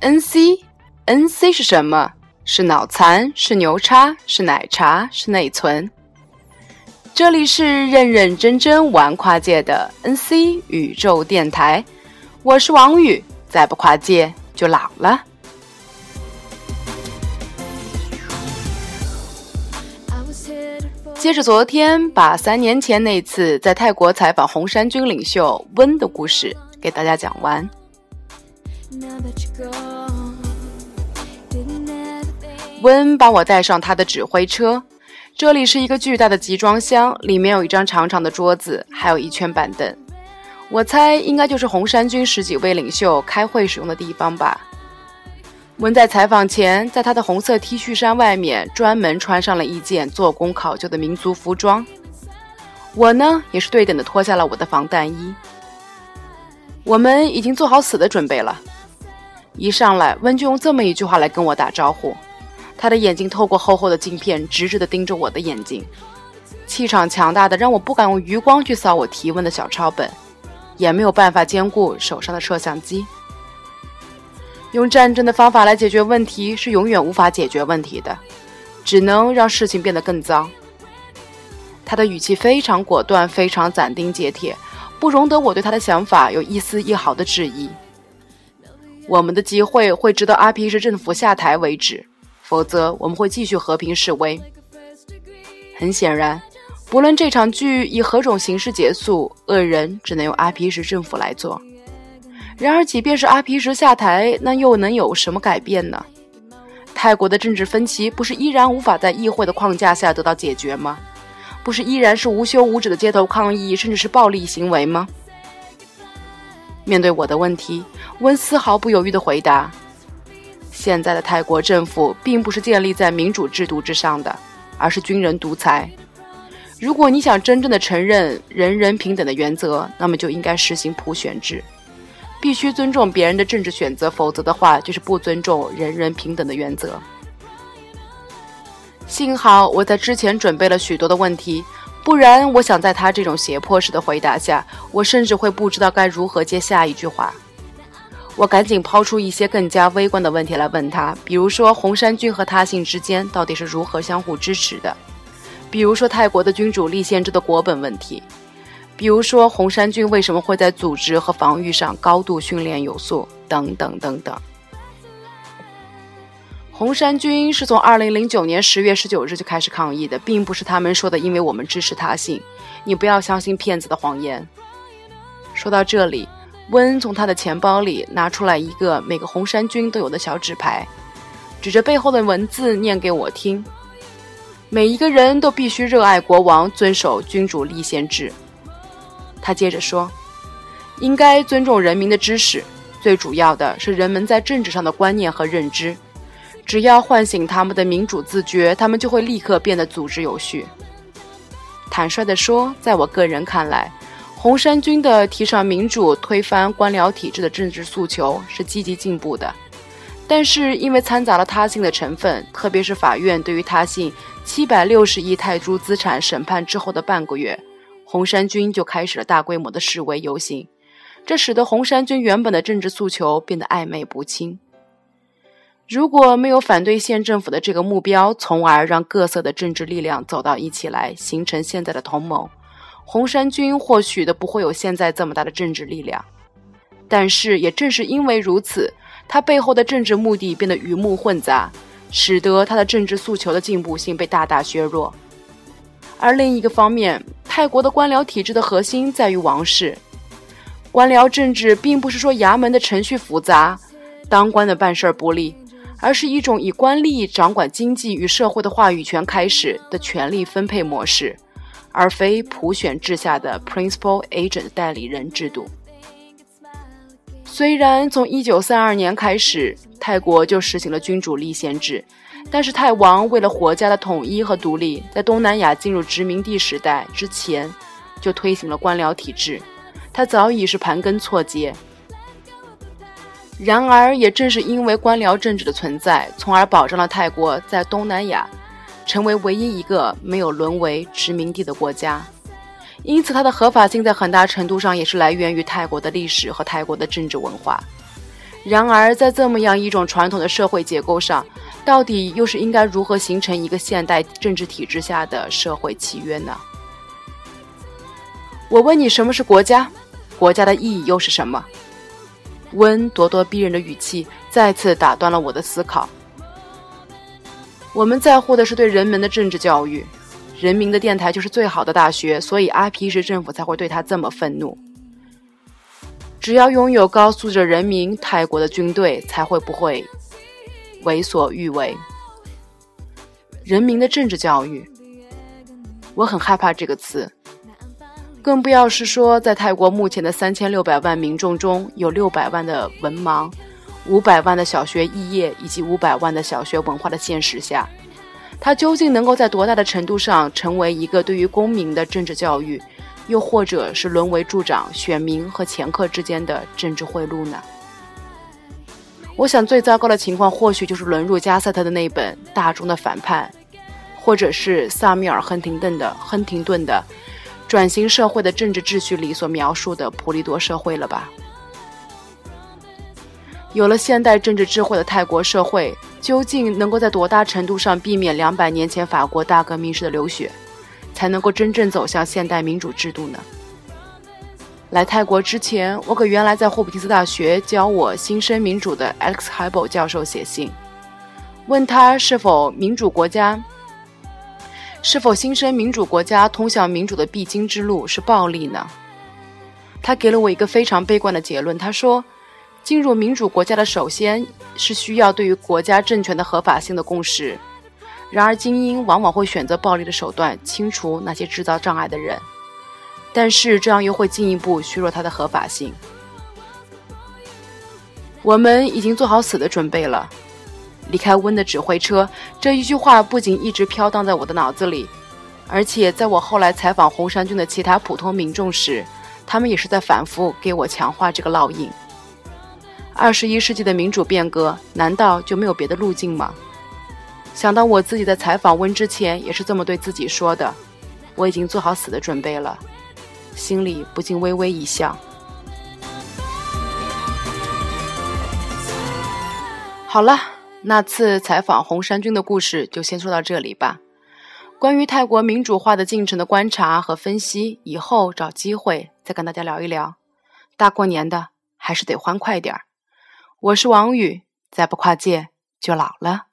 NC，NC 是什么？是脑残？是牛叉？是奶茶？是内存？这里是认认真真玩跨界的 NC 宇宙电台，我是王宇，再不跨界就老了。接着昨天，把三年前那次在泰国采访红衫军领袖温的故事给大家讲完。温把我带上他的指挥车，这里是一个巨大的集装箱，里面有一张长长的桌子，还有一圈板凳。我猜应该就是红衫军十几位领袖开会使用的地方吧。温在采访前，在他的红色 T 恤衫外面专门穿上了一件做工考究的民族服装。我呢，也是对等的脱下了我的防弹衣。我们已经做好死的准备了。一上来，温就用这么一句话来跟我打招呼。他的眼睛透过厚厚的镜片，直直的盯着我的眼睛，气场强大的让我不敢用余光去扫我提问的小抄本，也没有办法兼顾手上的摄像机。用战争的方法来解决问题是永远无法解决问题的，只能让事情变得更糟。他的语气非常果断，非常斩钉截铁，不容得我对他的想法有一丝一毫的质疑。我们的集会会直到阿皮什政府下台为止，否则我们会继续和平示威。很显然，不论这场剧以何种形式结束，恶人只能由阿皮什政府来做。然而，即便是阿皮什下台，那又能有什么改变呢？泰国的政治分歧不是依然无法在议会的框架下得到解决吗？不是依然是无休无止的街头抗议，甚至是暴力行为吗？面对我的问题，温丝毫不犹豫地回答：“现在的泰国政府并不是建立在民主制度之上的，而是军人独裁。如果你想真正的承认人人平等的原则，那么就应该实行普选制。”必须尊重别人的政治选择，否则的话就是不尊重人人平等的原则。幸好我在之前准备了许多的问题，不然我想在他这种胁迫式的回答下，我甚至会不知道该如何接下一句话。我赶紧抛出一些更加微观的问题来问他，比如说红衫军和他信之间到底是如何相互支持的，比如说泰国的君主立宪制的国本问题。比如说，红衫军为什么会在组织和防御上高度训练有素？等等等等。红衫军是从二零零九年十月十九日就开始抗议的，并不是他们说的，因为我们支持他信。你不要相信骗子的谎言。说到这里，温从他的钱包里拿出来一个每个红衫军都有的小纸牌，指着背后的文字念给我听：每一个人都必须热爱国王，遵守君主立宪制。他接着说：“应该尊重人民的知识，最主要的是人们在政治上的观念和认知。只要唤醒他们的民主自觉，他们就会立刻变得组织有序。”坦率地说，在我个人看来，红衫军的提倡民主、推翻官僚体制的政治诉求是积极进步的。但是，因为掺杂了他信的成分，特别是法院对于他信七百六十亿泰铢资产审判之后的半个月。红衫军就开始了大规模的示威游行，这使得红衫军原本的政治诉求变得暧昧不清。如果没有反对县政府的这个目标，从而让各色的政治力量走到一起来，形成现在的同盟，红衫军或许都不会有现在这么大的政治力量。但是，也正是因为如此，他背后的政治目的变得鱼目混杂，使得他的政治诉求的进步性被大大削弱。而另一个方面，泰国的官僚体制的核心在于王室。官僚政治并不是说衙门的程序复杂，当官的办事不利，而是一种以官吏掌管经济与社会的话语权开始的权力分配模式，而非普选制下的 principal agent 代理人制度。虽然从1932年开始，泰国就实行了君主立宪制。但是泰王为了国家的统一和独立，在东南亚进入殖民地时代之前，就推行了官僚体制，他早已是盘根错节。然而，也正是因为官僚政治的存在，从而保障了泰国在东南亚成为唯一一个没有沦为殖民地的国家。因此，它的合法性在很大程度上也是来源于泰国的历史和泰国的政治文化。然而，在这么样一种传统的社会结构上，到底又是应该如何形成一个现代政治体制下的社会契约呢？我问你，什么是国家？国家的意义又是什么？温咄咄逼人的语气再次打断了我的思考。我们在乎的是对人们的政治教育，人民的电台就是最好的大学，所以阿皮什政府才会对他这么愤怒。只要拥有高素质人民，泰国的军队才会不会为所欲为。人民的政治教育，我很害怕这个词。更不要是说，在泰国目前的三千六百万民众中，有六百万的文盲，五百万的小学肄业，以及五百万的小学文化的现实下，它究竟能够在多大的程度上成为一个对于公民的政治教育，又或者是沦为助长选民和掮客之间的政治贿赂呢？我想，最糟糕的情况或许就是沦入加塞特的那本《大众的反叛》，或者是萨米尔·亨廷顿的《亨廷顿的》。转型社会的政治秩序里所描述的普利多社会了吧？有了现代政治智慧的泰国社会，究竟能够在多大程度上避免两百年前法国大革命时的流血，才能够真正走向现代民主制度呢？来泰国之前，我给原来在霍普金斯大学教我新生民主的 Alex Hybel 教授写信，问他是否民主国家。是否新生民主国家通向民主的必经之路是暴力呢？他给了我一个非常悲观的结论。他说，进入民主国家的首先是需要对于国家政权的合法性的共识。然而，精英往往会选择暴力的手段清除那些制造障碍的人，但是这样又会进一步削弱它的合法性。我们已经做好死的准备了。离开温的指挥车，这一句话不仅一直飘荡在我的脑子里，而且在我后来采访红衫军的其他普通民众时，他们也是在反复给我强化这个烙印。二十一世纪的民主变革，难道就没有别的路径吗？想到我自己在采访温之前也是这么对自己说的，我已经做好死的准备了，心里不禁微微一笑。好了。那次采访红衫军的故事就先说到这里吧。关于泰国民主化的进程的观察和分析，以后找机会再跟大家聊一聊。大过年的，还是得欢快点儿。我是王宇，再不跨界就老了。